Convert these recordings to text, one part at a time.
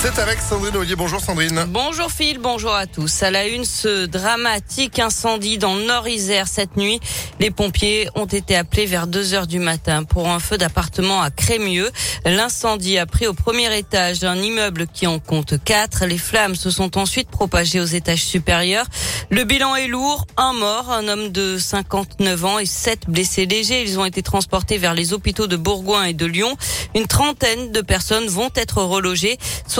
C'est avec Sandrine Ollier. Bonjour Sandrine. Bonjour Phil, bonjour à tous. À la une, ce dramatique incendie dans le Nord-Isère cette nuit. Les pompiers ont été appelés vers 2 heures du matin pour un feu d'appartement à Crémieux. L'incendie a pris au premier étage d'un immeuble qui en compte quatre. Les flammes se sont ensuite propagées aux étages supérieurs. Le bilan est lourd. Un mort, un homme de 59 ans et sept blessés légers. Ils ont été transportés vers les hôpitaux de Bourgoin et de Lyon. Une trentaine de personnes vont être relogées.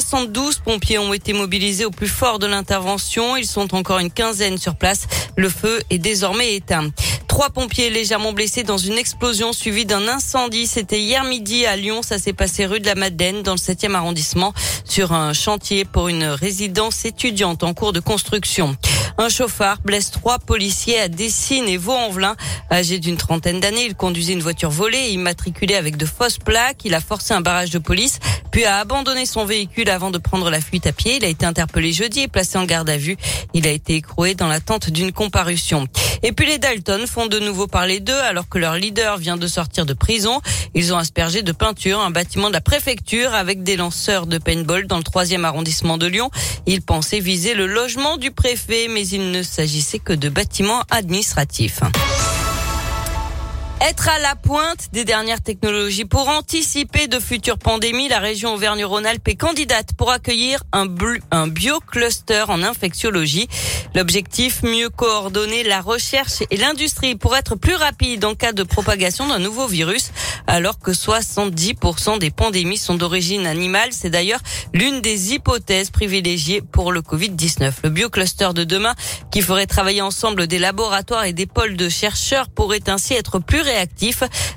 72 pompiers ont été mobilisés au plus fort de l'intervention. Ils sont encore une quinzaine sur place. Le feu est désormais éteint. Trois pompiers légèrement blessés dans une explosion suivie d'un incendie. C'était hier midi à Lyon. Ça s'est passé rue de la Madeleine dans le 7e arrondissement sur un chantier pour une résidence étudiante en cours de construction. Un chauffard blesse trois policiers à Dessines et Vaux-en-Velin. Âgé d'une trentaine d'années, il conduisait une voiture volée immatriculée avec de fausses plaques. Il a forcé un barrage de police, puis a abandonné son véhicule avant de prendre la fuite à pied. Il a été interpellé jeudi et placé en garde à vue. Il a été écroué dans l'attente d'une comparution. Et puis les Dalton font de nouveau parler d'eux alors que leur leader vient de sortir de prison. Ils ont aspergé de peinture un bâtiment de la préfecture avec des lanceurs de paintball dans le troisième arrondissement de Lyon. Ils pensaient viser le logement du préfet, mais il ne s'agissait que de bâtiments administratifs. Être à la pointe des dernières technologies pour anticiper de futures pandémies, la région Auvergne-Rhône-Alpes est candidate pour accueillir un, un biocluster en infectiologie. L'objectif, mieux coordonner la recherche et l'industrie pour être plus rapide en cas de propagation d'un nouveau virus, alors que 70% des pandémies sont d'origine animale. C'est d'ailleurs l'une des hypothèses privilégiées pour le Covid-19. Le biocluster de demain, qui ferait travailler ensemble des laboratoires et des pôles de chercheurs, pourrait ainsi être plus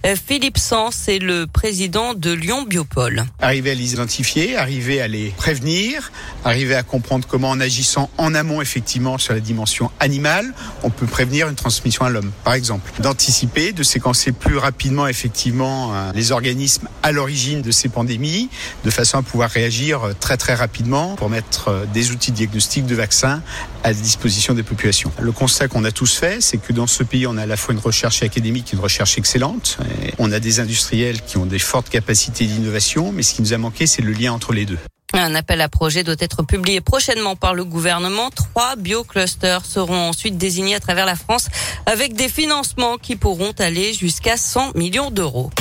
Euh, Philippe Sens est le président de Lyon Biopole. Arriver à les identifier, arriver à les prévenir, arriver à comprendre comment en agissant en amont effectivement sur la dimension animale, on peut prévenir une transmission à l'homme, par exemple. D'anticiper, de séquencer plus rapidement effectivement euh, les organismes à l'origine de ces pandémies, de façon à pouvoir réagir euh, très très rapidement pour mettre des outils de diagnostic de vaccins à disposition des populations. Le constat qu'on a tous fait, c'est que dans ce pays, on a à la fois une recherche académique et une recherche excellente. On a des industriels qui ont des fortes capacités d'innovation, mais ce qui nous a manqué, c'est le lien entre les deux. Un appel à projet doit être publié prochainement par le gouvernement. Trois bioclusters seront ensuite désignés à travers la France avec des financements qui pourront aller jusqu'à 100 millions d'euros.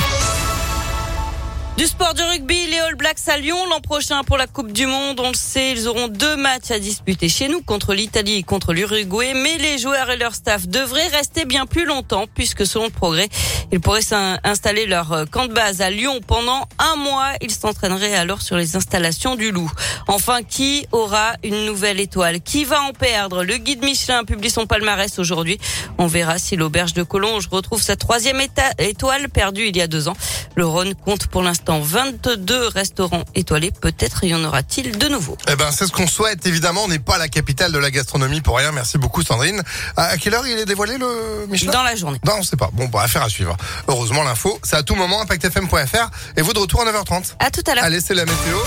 Du sport du rugby, les All Blacks à Lyon l'an prochain pour la Coupe du Monde. On le sait, ils auront deux matchs à disputer chez nous contre l'Italie et contre l'Uruguay. Mais les joueurs et leur staff devraient rester bien plus longtemps puisque selon le progrès, ils pourraient installer leur euh, camp de base à Lyon pendant un mois. Ils s'entraîneraient alors sur les installations du Loup. Enfin, qui aura une nouvelle étoile? Qui va en perdre? Le guide Michelin publie son palmarès aujourd'hui. On verra si l'auberge de Collonges retrouve sa troisième étoile perdue il y a deux ans. Le Rhône compte pour l'instant 22 restaurants étoilés. Peut-être y en aura-t-il de nouveau. Eh ben, c'est ce qu'on souhaite. Évidemment, on n'est pas la capitale de la gastronomie pour rien. Merci beaucoup, Sandrine. À quelle heure il est dévoilé le Michelin? Dans la journée. Non, on sait pas. Bon, bah, affaire à suivre. Heureusement, l'info, c'est à tout moment, impactfm.fr. Et vous de retour à 9h30. À tout à l'heure. Allez, c'est la météo.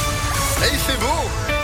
Et il fait beau.